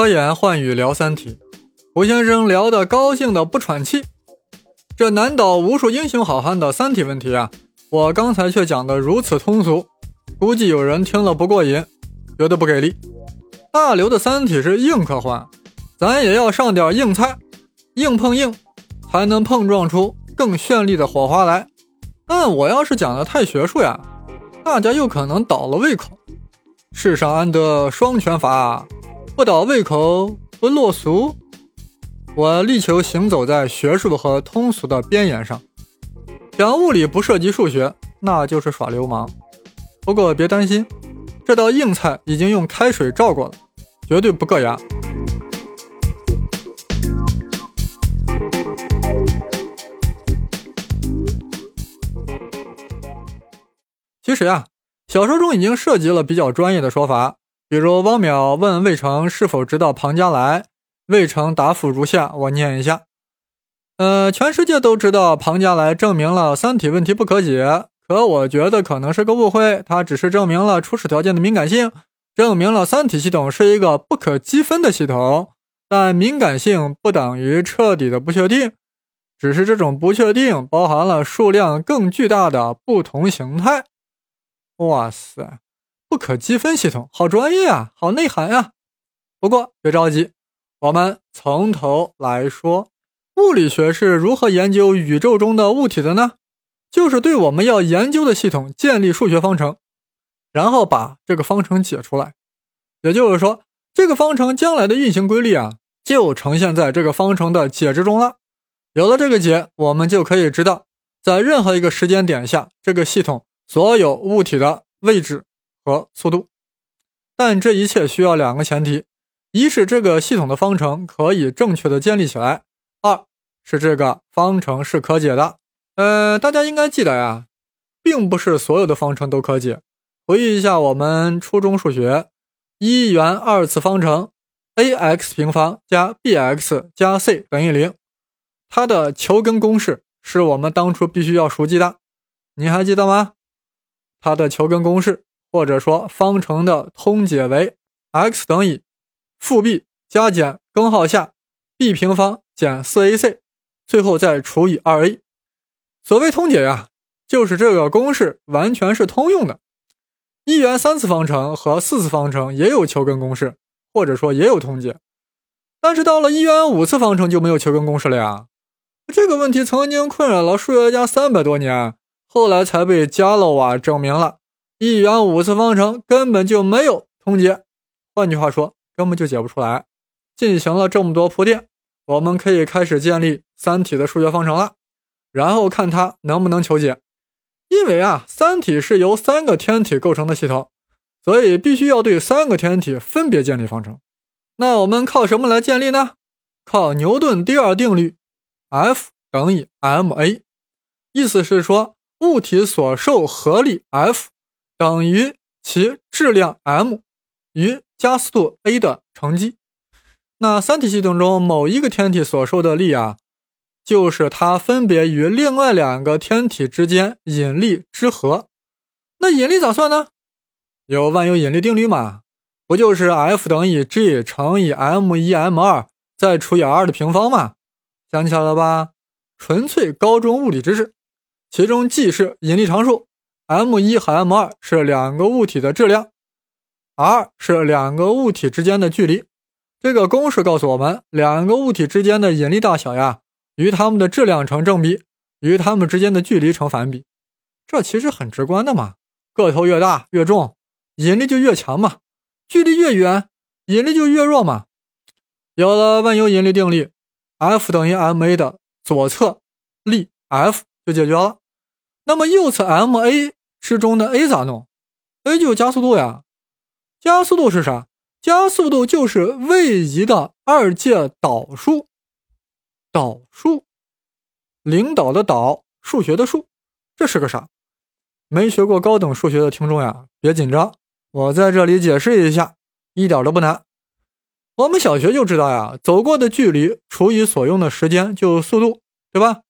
科研换语聊《三体》，胡先生聊得高兴的不喘气。这难倒无数英雄好汉的《三体》问题啊，我刚才却讲得如此通俗，估计有人听了不过瘾，觉得不给力。大刘的《三体》是硬科幻，咱也要上点硬菜，硬碰硬，才能碰撞出更绚丽的火花来。但我要是讲的太学术呀，大家又可能倒了胃口。世上安得双全法？不倒胃口不落俗。我力求行走在学术和通俗的边缘上。讲物理不涉及数学，那就是耍流氓。不过别担心，这道硬菜已经用开水照过了，绝对不硌牙。其实呀，小说中已经涉及了比较专业的说法，比如汪淼问魏成是否知道庞加莱，魏成答复如下，我念一下：呃，全世界都知道庞加莱证明了三体问题不可解，可我觉得可能是个误会，它只是证明了初始条件的敏感性，证明了三体系统是一个不可积分的系统，但敏感性不等于彻底的不确定，只是这种不确定包含了数量更巨大的不同形态。哇塞，不可积分系统，好专业啊，好内涵呀！不过别着急，我们从头来说，物理学是如何研究宇宙中的物体的呢？就是对我们要研究的系统建立数学方程，然后把这个方程解出来。也就是说，这个方程将来的运行规律啊，就呈现在这个方程的解之中了。有了这个解，我们就可以知道，在任何一个时间点下，这个系统。所有物体的位置和速度，但这一切需要两个前提：一是这个系统的方程可以正确的建立起来；二是这个方程是可解的。呃，大家应该记得呀，并不是所有的方程都可解。回忆一下我们初中数学，一元二次方程 a_x 平方加 b_x 加 c 等于零，它的求根公式是我们当初必须要熟记的，你还记得吗？它的求根公式，或者说方程的通解为 x 等于负 b 加减根号下 b 平方减 4ac，最后再除以 2a。所谓通解呀，就是这个公式完全是通用的。一元三次方程和四次方程也有求根公式，或者说也有通解。但是到了一元五次方程就没有求根公式了呀。这个问题曾经困扰了数学家三百多年。后来才被伽罗瓦证明了，一元五次方程根本就没有通解，换句话说，根本就解不出来。进行了这么多铺垫，我们可以开始建立三体的数学方程了，然后看它能不能求解。因为啊，三体是由三个天体构成的系统，所以必须要对三个天体分别建立方程。那我们靠什么来建立呢？靠牛顿第二定律，F 等于 ma，意思是说。物体所受合力 F 等于其质量 m 与加速度 a 的乘积。那三体系统中某一个天体所受的力啊，就是它分别与另外两个天体之间引力之和。那引力咋算呢？有万有引力定律嘛？不就是 F 等于 g 乘以 m 一 m 二再除以 r 的平方嘛？想起来了吧？纯粹高中物理知识。其中 g 是引力常数，m1 和 m2 是两个物体的质量，r 是两个物体之间的距离。这个公式告诉我们，两个物体之间的引力大小呀，与它们的质量成正比，与它们之间的距离成反比。这其实很直观的嘛，个头越大越重，引力就越强嘛；距离越远，引力就越弱嘛。有了万有引力定律，F 等于 ma 的左侧力 F 就解决了。那么右侧 ma 之中的 a 咋弄？a 就加速度呀。加速度是啥？加速度就是位移的二阶导数。导数，领导的导，数学的数，这是个啥？没学过高等数学的听众呀，别紧张，我在这里解释一下，一点都不难。我们小学就知道呀，走过的距离除以所用的时间就是速度，对吧？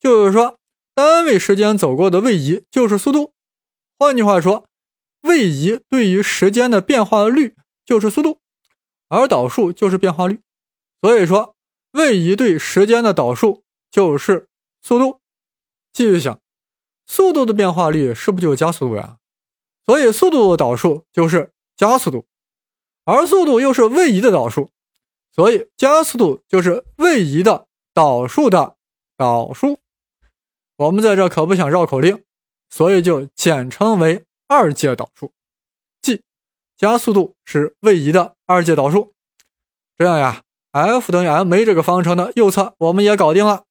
就是说。单位时间走过的位移就是速度，换句话说，位移对于时间的变化率就是速度。而导数就是变化率。所以说，位移对时间的导数就是速度。继续想，速度的变化率是不是就是加速度呀？所以速度的导数就是加速度，而速度又是位移的导数，所以加速度就是位移的导数的导数。我们在这可不想绕口令，所以就简称为二阶导数。即加速度是位移的二阶导数。这样呀，f 等于 ma 这个方程的右侧我们也搞定了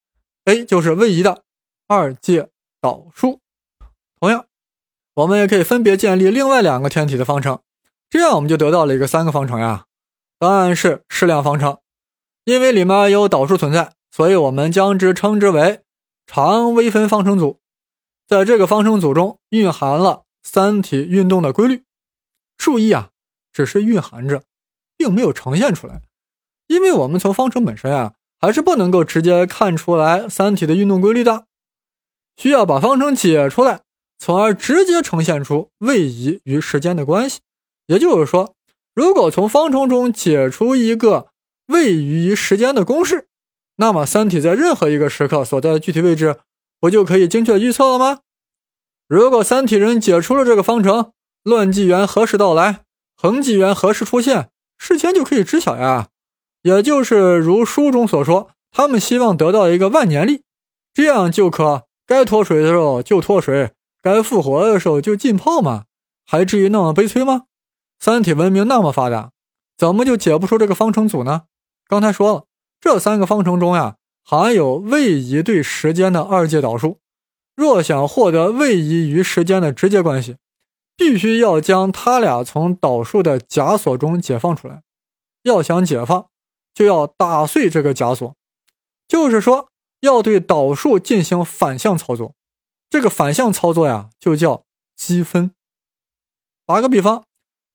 ，a 就是位移的二阶导数。同样。我们也可以分别建立另外两个天体的方程，这样我们就得到了一个三个方程呀。答案是矢量方程，因为里面有导数存在，所以我们将之称之为常微分方程组。在这个方程组中蕴含了三体运动的规律。注意啊，只是蕴含着，并没有呈现出来，因为我们从方程本身啊，还是不能够直接看出来三体的运动规律的，需要把方程解出来。从而直接呈现出位移与时间的关系。也就是说，如果从方程中解出一个位移于时间的公式，那么三体在任何一个时刻所在的具体位置，不就可以精确预测了吗？如果三体人解出了这个方程，乱纪元何时到来，恒纪元何时出现，事先就可以知晓呀。也就是如书中所说，他们希望得到一个万年历，这样就可该脱水的时候就脱水。该复活的时候就浸泡吗？还至于那么悲催吗？三体文明那么发达，怎么就解不出这个方程组呢？刚才说了，这三个方程中呀，含有位移对时间的二阶导数。若想获得位移与时间的直接关系，必须要将它俩从导数的假锁中解放出来。要想解放，就要打碎这个假锁，就是说，要对导数进行反向操作。这个反向操作呀，就叫积分。打个比方，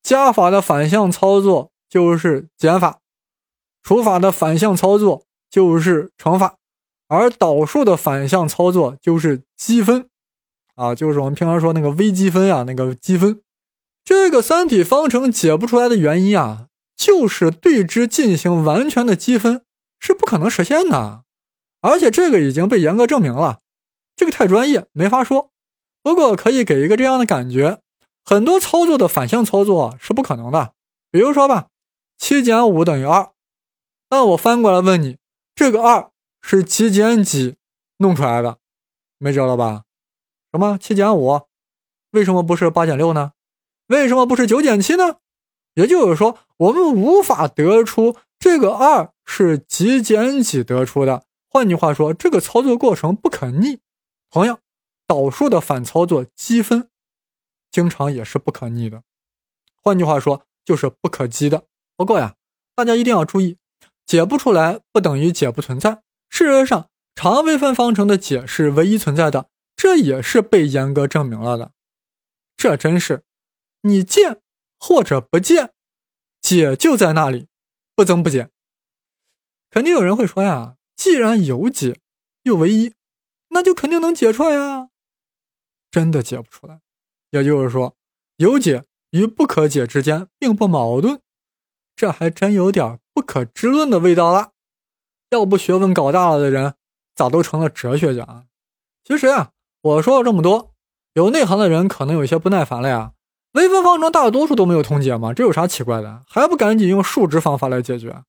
加法的反向操作就是减法，除法的反向操作就是乘法，而导数的反向操作就是积分。啊，就是我们平常说那个微积分啊，那个积分。这个三体方程解不出来的原因啊，就是对之进行完全的积分是不可能实现的，而且这个已经被严格证明了。这个太专业，没法说。不过可以给一个这样的感觉：很多操作的反向操作是不可能的。比如说吧，七减五等于二。那我翻过来问你，这个二是几减几弄出来的？没辙了吧？什么七减五？为什么不是八减六呢？为什么不是九减七呢？也就是说，我们无法得出这个二是几减几得出的。换句话说，这个操作过程不可逆。同样，导数的反操作积分，经常也是不可逆的。换句话说，就是不可积的。不过呀，大家一定要注意，解不出来不等于解不存在。事实上，常微分方程的解是唯一存在的，这也是被严格证明了的。这真是，你见或者不见，解就在那里，不增不减。肯定有人会说呀，既然有解，又唯一。那就肯定能解出来呀，真的解不出来。也就是说，有解与不可解之间并不矛盾，这还真有点不可知论的味道了。要不学问搞大了的人，咋都成了哲学家？其实啊，我说了这么多，有内行的人可能有些不耐烦了呀。微分方程大多数都没有通解吗？这有啥奇怪的？还不赶紧用数值方法来解决？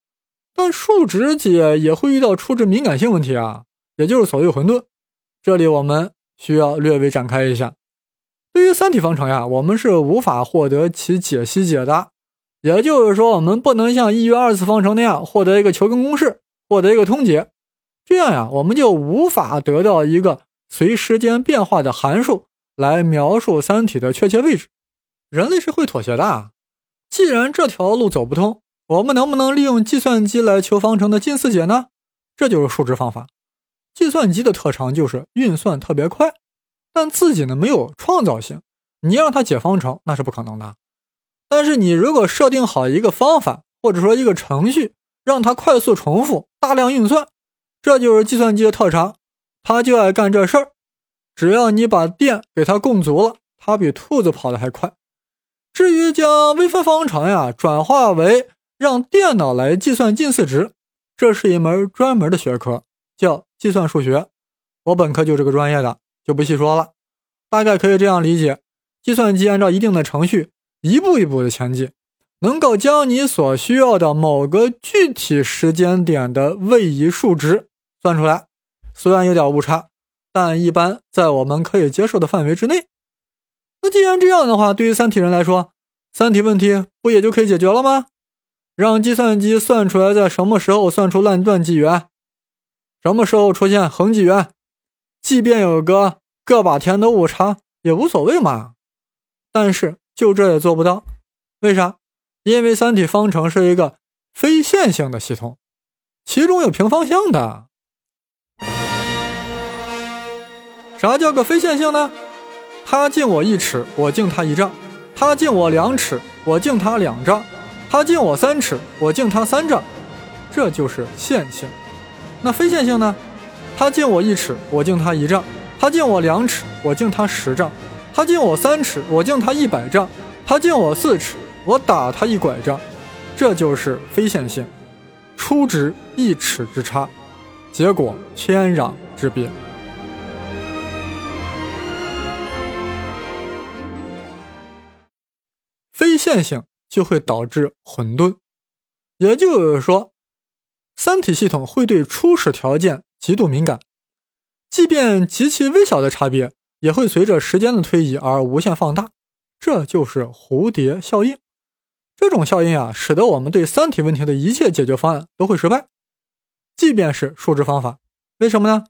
但数值解也会遇到初值敏感性问题啊，也就是所谓混沌。这里我们需要略微展开一下，对于三体方程呀，我们是无法获得其解析解的。也就是说，我们不能像一元二次方程那样获得一个求根公式，获得一个通解。这样呀，我们就无法得到一个随时间变化的函数来描述三体的确切位置。人类是会妥协的。既然这条路走不通，我们能不能利用计算机来求方程的近似解呢？这就是数值方法。计算机的特长就是运算特别快，但自己呢没有创造性。你让它解方程那是不可能的。但是你如果设定好一个方法，或者说一个程序，让它快速重复、大量运算，这就是计算机的特长。它就爱干这事儿。只要你把电给它供足了，它比兔子跑得还快。至于将微分方程呀转化为让电脑来计算近似值，这是一门专门的学科，叫计算数学。我本科就这个专业的，就不细说了。大概可以这样理解：计算机按照一定的程序，一步一步的前进，能够将你所需要的某个具体时间点的位移数值算出来。虽然有点误差，但一般在我们可以接受的范围之内。那既然这样的话，对于三体人来说，三体问题不也就可以解决了吗？让计算机算出来在什么时候算出乱断纪元，什么时候出现恒纪元，即便有个个把天的误差也无所谓嘛。但是就这也做不到，为啥？因为三体方程是一个非线性的系统，其中有平方向的。啥叫个非线性呢？他敬我一尺，我敬他一丈；他敬我两尺，我敬他两丈。他敬我三尺，我敬他三丈，这就是线性。那非线性呢？他敬我一尺，我敬他一丈；他敬我两尺，我敬他十丈；他敬我三尺，我敬他一百丈；他敬我四尺，我打他一拐杖。这就是非线性，初值一尺之差，结果天壤之别。非线性。就会导致混沌，也就是说，三体系统会对初始条件极度敏感，即便极其微小的差别，也会随着时间的推移而无限放大。这就是蝴蝶效应。这种效应啊，使得我们对三体问题的一切解决方案都会失败，即便是数值方法。为什么呢？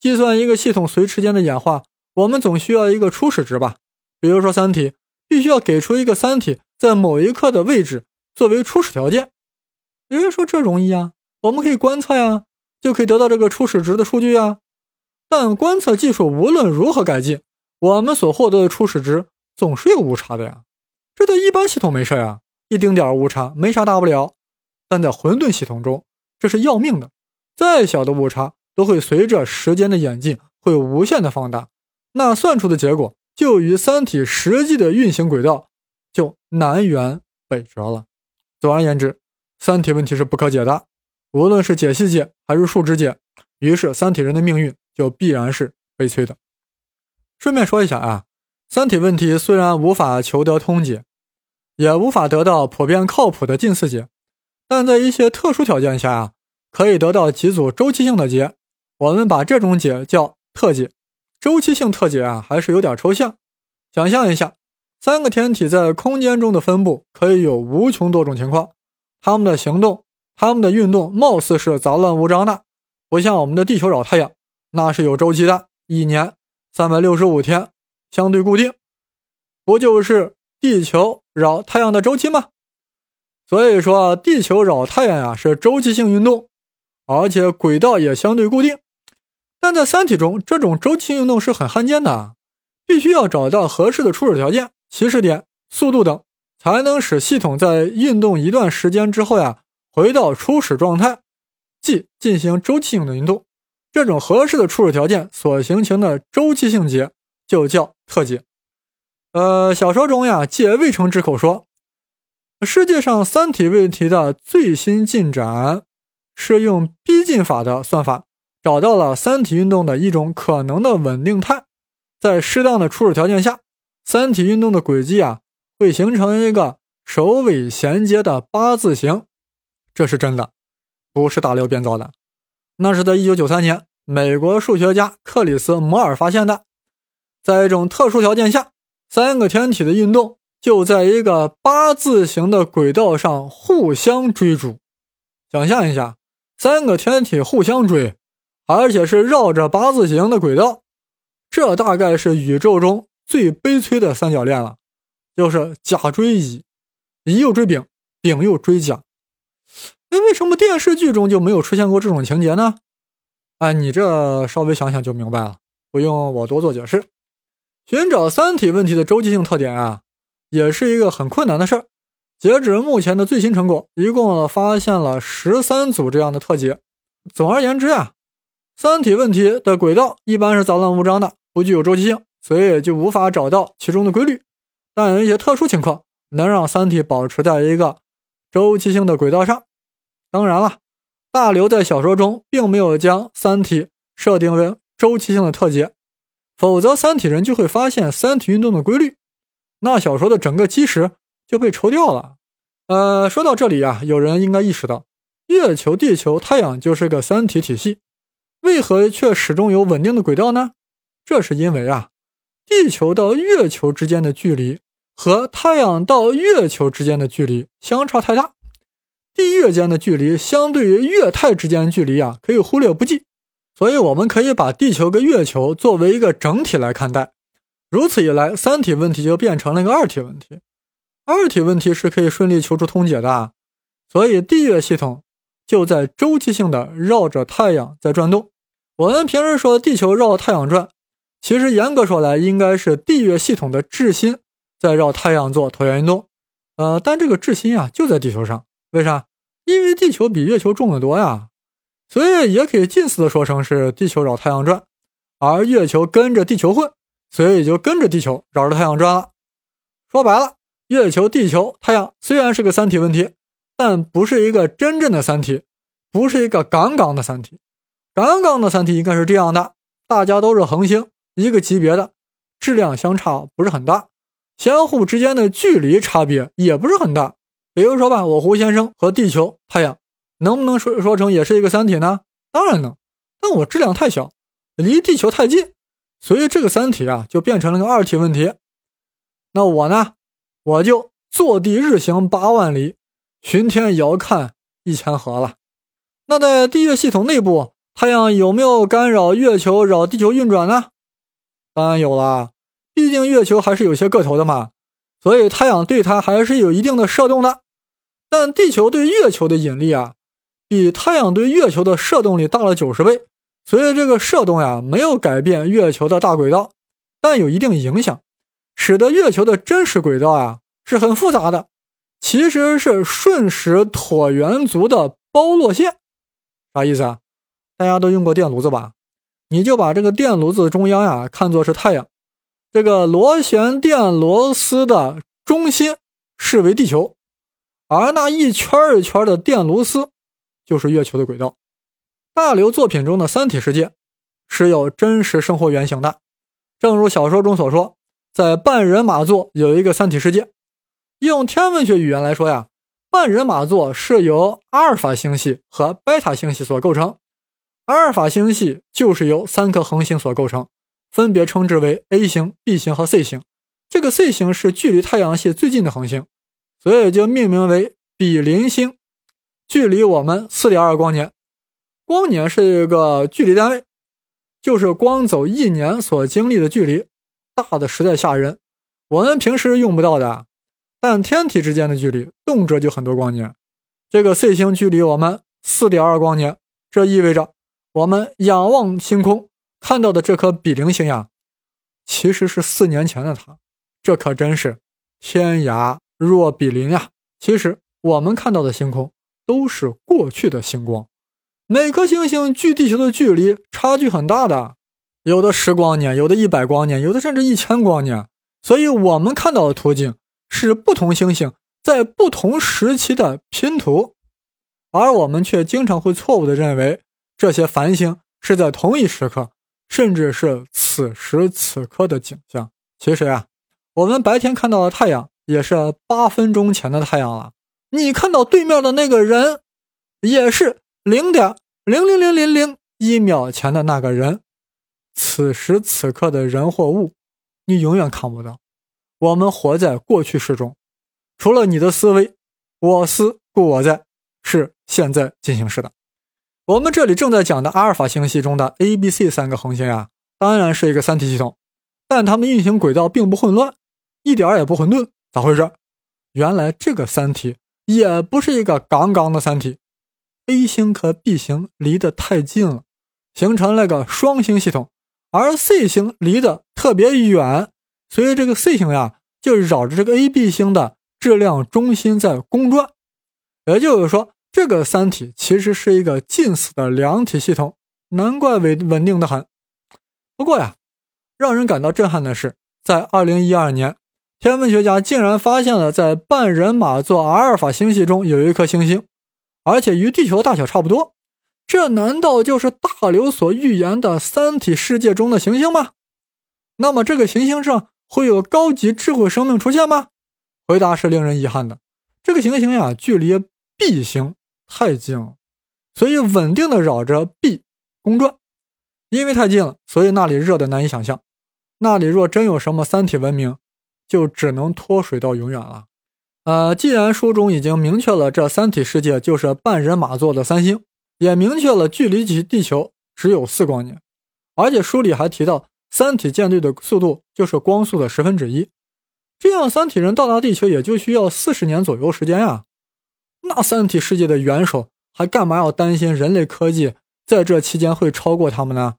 计算一个系统随时间的演化，我们总需要一个初始值吧？比如说三体，必须要给出一个三体。在某一刻的位置作为初始条件，有人说这容易啊，我们可以观测呀，就可以得到这个初始值的数据啊。但观测技术无论如何改进，我们所获得的初始值总是有误差的呀。这在一般系统没事呀，一丁点误差没啥大不了。但在混沌系统中，这是要命的，再小的误差都会随着时间的演进会无限的放大，那算出的结果就与三体实际的运行轨道。就南辕北辙了。总而言之，三体问题是不可解的，无论是解析解还是数值解，于是三体人的命运就必然是悲催的。顺便说一下啊，三体问题虽然无法求得通解，也无法得到普遍靠谱的近似解，但在一些特殊条件下啊，可以得到几组周期性的解。我们把这种解叫特解。周期性特解啊，还是有点抽象。想象一下。三个天体在空间中的分布可以有无穷多种情况，它们的行动、它们的运动貌似是杂乱无章的，不像我们的地球绕太阳，那是有周期的，一年三百六十五天，相对固定，不就是地球绕太阳的周期吗？所以说，地球绕太阳呀是周期性运动，而且轨道也相对固定。但在三体中，这种周期运动是很罕见的，必须要找到合适的初始条件。起始点、速度等，才能使系统在运动一段时间之后呀，回到初始状态，即进行周期性的运动。这种合适的初始条件所形成的周期性解就叫特解。呃，小说中呀，借魏成之口说，世界上三体问题的最新进展是用逼近法的算法找到了三体运动的一种可能的稳定态，在适当的初始条件下。三体运动的轨迹啊，会形成一个首尾衔接的八字形，这是真的，不是大刘编造的。那是在一九九三年，美国数学家克里斯摩尔发现的。在一种特殊条件下，三个天体的运动就在一个八字形的轨道上互相追逐。想象一下，三个天体互相追，而且是绕着八字形的轨道，这大概是宇宙中。最悲催的三角恋了，就是甲追乙，乙又追丙，丙又追甲。那为什么电视剧中就没有出现过这种情节呢？哎，你这稍微想想就明白了，不用我多做解释。寻找三体问题的周期性特点啊，也是一个很困难的事儿。截止目前的最新成果，一共发现了十三组这样的特解。总而言之啊，三体问题的轨道一般是杂乱无章的，不具有周期性。所以就无法找到其中的规律，但有一些特殊情况能让三体保持在一个周期性的轨道上。当然了，大刘在小说中并没有将三体设定为周期性的特节，否则三体人就会发现三体运动的规律，那小说的整个基石就被抽掉了。呃，说到这里啊，有人应该意识到，月球、地球、太阳就是个三体体系，为何却始终有稳定的轨道呢？这是因为啊，地球到月球之间的距离和太阳到月球之间的距离相差太大，地月间的距离相对于月太之间的距离啊，可以忽略不计。所以，我们可以把地球跟月球作为一个整体来看待。如此一来，三体问题就变成了一个二体问题。二体问题是可以顺利求出通解的，所以地月系统就在周期性的绕着太阳在转动。我们平时说地球绕太阳转。其实严格说来，应该是地月系统的质心在绕太阳做椭圆运动。呃，但这个质心啊就在地球上，为啥？因为地球比月球重得多呀，所以也可以近似的说成是地球绕太阳转，而月球跟着地球混，所以就跟着地球绕着太阳转了。说白了，月球、地球、太阳虽然是个三体问题，但不是一个真正的三体，不是一个杠杠的三体。杠杠的三体应该是这样的：大家都是恒星。一个级别的质量相差不是很大，相互之间的距离差别也不是很大。比如说吧，我胡先生和地球、太阳，能不能说说成也是一个三体呢？当然能，但我质量太小，离地球太近，所以这个三体啊就变成了个二体问题。那我呢，我就坐地日行八万里，巡天遥看一千河了。那在地月系统内部，太阳有没有干扰月球绕地球运转呢？当然有了，毕竟月球还是有些个头的嘛，所以太阳对它还是有一定的射动的。但地球对月球的引力啊，比太阳对月球的射动力大了九十倍，所以这个射动呀没有改变月球的大轨道，但有一定影响，使得月球的真实轨道啊是很复杂的，其实是瞬时椭圆族的包络线。啥意思啊？大家都用过电炉子吧？你就把这个电炉子中央呀看作是太阳，这个螺旋电螺丝的中心视为地球，而那一圈一圈的电炉丝就是月球的轨道。大刘作品中的三体世界是有真实生活原型的，正如小说中所说，在半人马座有一个三体世界。用天文学语言来说呀，半人马座是由阿尔法星系和贝塔星系所构成。阿尔法星系就是由三颗恒星所构成，分别称之为 A 星、B 星和 C 星。这个 C 星是距离太阳系最近的恒星，所以就命名为比邻星，距离我们4.2光年。光年是一个距离单位，就是光走一年所经历的距离，大的实在吓人。我们平时用不到的，但天体之间的距离动辄就很多光年。这个 C 星距离我们4.2光年，这意味着。我们仰望星空看到的这颗比邻星呀，其实是四年前的它。这可真是天涯若比邻呀！其实我们看到的星空都是过去的星光，每颗星星距地球的距离差距很大的，有的十光年，有的一百光年，有的甚至一千光年。所以，我们看到的图景是不同星星在不同时期的拼图，而我们却经常会错误的认为。这些繁星是在同一时刻，甚至是此时此刻的景象。其实呀，我们白天看到的太阳也是八分钟前的太阳了。你看到对面的那个人，也是零点零零零零零一秒前的那个人。此时此刻的人或物，你永远看不到。我们活在过去式中，除了你的思维，我思故我在，是现在进行时的。我们这里正在讲的阿尔法星系中的 A、B、C 三个恒星呀，当然是一个三体系统，但它们运行轨道并不混乱，一点也不混沌。咋回事？原来这个三体也不是一个杠杠的三体，A 星和 B 星离得太近了，形成了个双星系统，而 C 星离得特别远，所以这个 C 星呀就绕着这个 A、B 星的质量中心在公转，也就是说。这个三体其实是一个近似的两体系统，难怪稳稳定的很。不过呀，让人感到震撼的是，在二零一二年天文学家竟然发现了在半人马座阿尔法星系中有一颗行星，而且与地球大小差不多。这难道就是大刘所预言的三体世界中的行星吗？那么这个行星上会有高级智慧生命出现吗？回答是令人遗憾的。这个行星呀，距离 B 星太近了，所以稳定的绕着 B 公转。因为太近了，所以那里热的难以想象。那里若真有什么三体文明，就只能脱水到永远了。呃，既然书中已经明确了这三体世界就是半人马座的三星。也明确了距离起地球只有四光年，而且书里还提到，三体舰队的速度就是光速的十分之一，这样三体人到达地球也就需要四十年左右时间呀。那三体世界的元首还干嘛要担心人类科技在这期间会超过他们呢？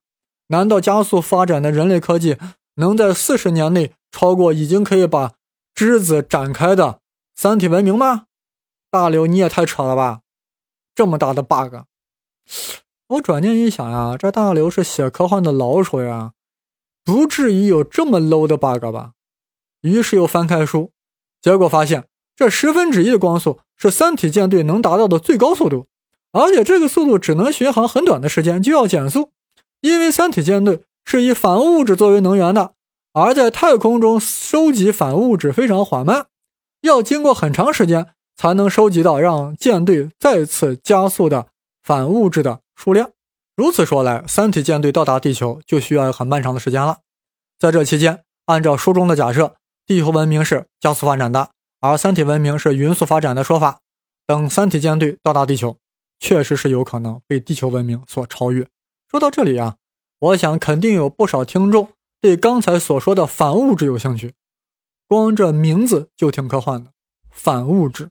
难道加速发展的人类科技能在四十年内超过已经可以把枝子展开的三体文明吗？大刘，你也太扯了吧！这么大的 bug！我转念一想呀，这大刘是写科幻的老手呀，不至于有这么 low 的 bug 吧？于是又翻开书，结果发现这十分之一的光速是三体舰队能达到的最高速度，而且这个速度只能巡航很短的时间就要减速，因为三体舰队是以反物质作为能源的，而在太空中收集反物质非常缓慢，要经过很长时间才能收集到让舰队再次加速的。反物质的数量，如此说来，三体舰队到达地球就需要很漫长的时间了。在这期间，按照书中的假设，地球文明是加速发展的，而三体文明是匀速发展的说法。等三体舰队到达地球，确实是有可能被地球文明所超越。说到这里啊，我想肯定有不少听众对刚才所说的反物质有兴趣，光这名字就挺科幻的。反物质，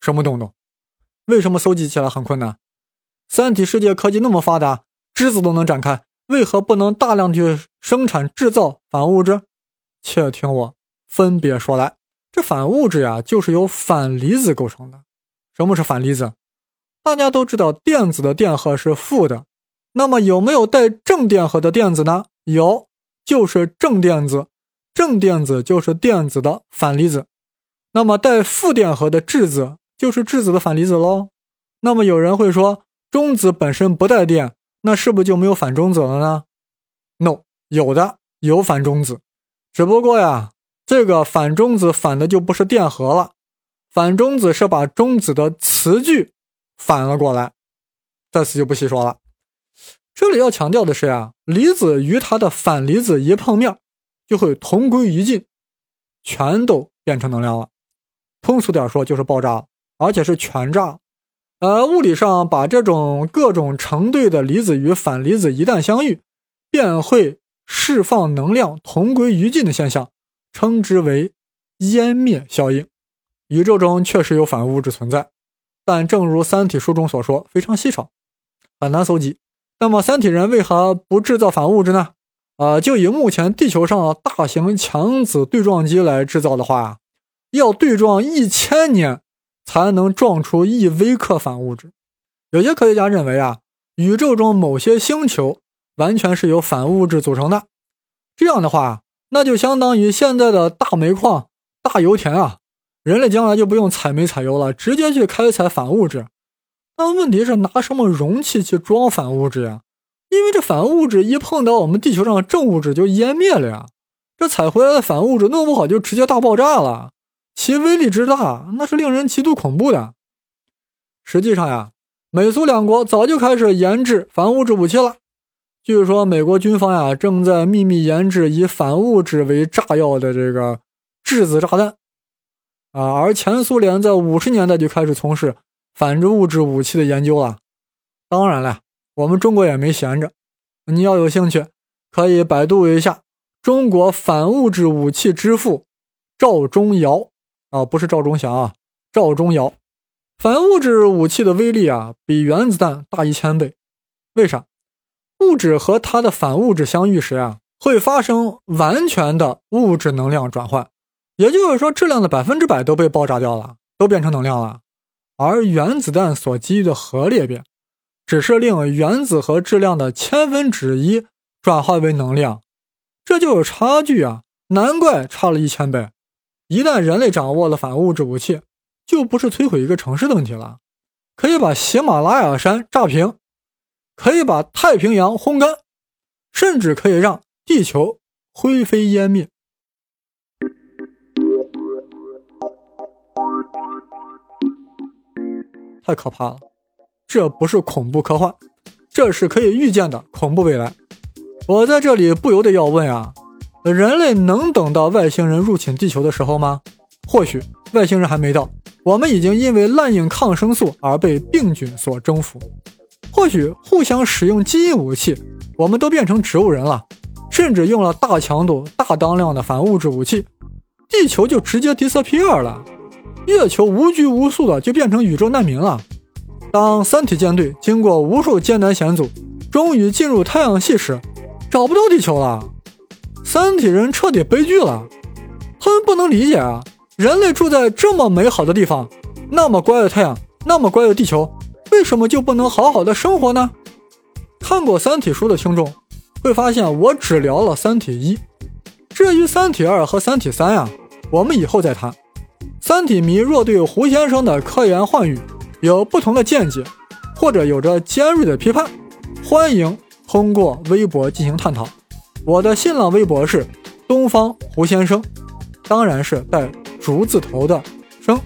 什么东东？为什么搜集起来很困难？三体世界科技那么发达，枝子都能展开，为何不能大量去生产制造反物质？且听我分别说来。这反物质呀，就是由反离子构成的。什么是反离子？大家都知道，电子的电荷是负的。那么有没有带正电荷的电子呢？有，就是正电子。正电子就是电子的反离子。那么带负电荷的质子就是质子的反离子喽。那么有人会说。中子本身不带电，那是不是就没有反中子了呢？No，有的，有反中子，只不过呀，这个反中子反的就不是电荷了，反中子是把中子的磁距反了过来。在此就不细说了。这里要强调的是呀，离子与它的反离子一碰面，就会同归于尽，全都变成能量了。通俗点说，就是爆炸，而且是全炸。而物理上把这种各种成对的离子与反离子一旦相遇，便会释放能量同归于尽的现象，称之为湮灭效应。宇宙中确实有反物质存在，但正如《三体》书中所说，非常稀少，很难搜集。那么，三体人为何不制造反物质呢？呃，就以目前地球上大型强子对撞机来制造的话，要对撞一千年。才能撞出一微克反物质。有些科学家认为啊，宇宙中某些星球完全是由反物质组成的。这样的话，那就相当于现在的大煤矿、大油田啊，人类将来就不用采煤采油了，直接去开采反物质。那问题是拿什么容器去装反物质呀？因为这反物质一碰到我们地球上的正物质就湮灭了呀。这采回来的反物质弄不好就直接大爆炸了。其威力之大，那是令人极度恐怖的。实际上呀，美苏两国早就开始研制反物质武器了。据说美国军方呀正在秘密研制以反物质为炸药的这个质子炸弹啊，而前苏联在五十年代就开始从事反物质武器的研究了。当然了，我们中国也没闲着。你要有兴趣，可以百度一下中国反物质武器之父赵忠尧。啊，不是赵忠祥啊，赵忠尧，反物质武器的威力啊，比原子弹大一千倍。为啥？物质和它的反物质相遇时啊，会发生完全的物质能量转换，也就是说，质量的百分之百都被爆炸掉了，都变成能量了。而原子弹所给予的核裂变，只是令原子核质量的千分之一转化为能量，这就有差距啊！难怪差了一千倍。一旦人类掌握了反物质武器，就不是摧毁一个城市的问题了，可以把喜马拉雅山炸平，可以把太平洋烘干，甚至可以让地球灰飞烟灭。太可怕了，这不是恐怖科幻，这是可以预见的恐怖未来。我在这里不由得要问啊，人类能等到外星人入侵地球的时候吗？或许外星人还没到，我们已经因为滥用抗生素而被病菌所征服；或许互相使用基因武器，我们都变成植物人了，甚至用了大强度、大当量的反物质武器，地球就直接 disappear 了。月球无拘无束的就变成宇宙难民了。当三体舰队经过无数艰难险阻，终于进入太阳系时，找不到地球了。三体人彻底悲剧了。他们不能理解啊，人类住在这么美好的地方，那么乖的太阳，那么乖的地球，为什么就不能好好的生活呢？看过三体书的听众会发现，我只聊了三体一，至于三体二和三体三呀，我们以后再谈。三体迷若对胡先生的科研幻语有不同的见解，或者有着尖锐的批判，欢迎通过微博进行探讨。我的新浪微博是东方胡先生，当然是带竹字头的生。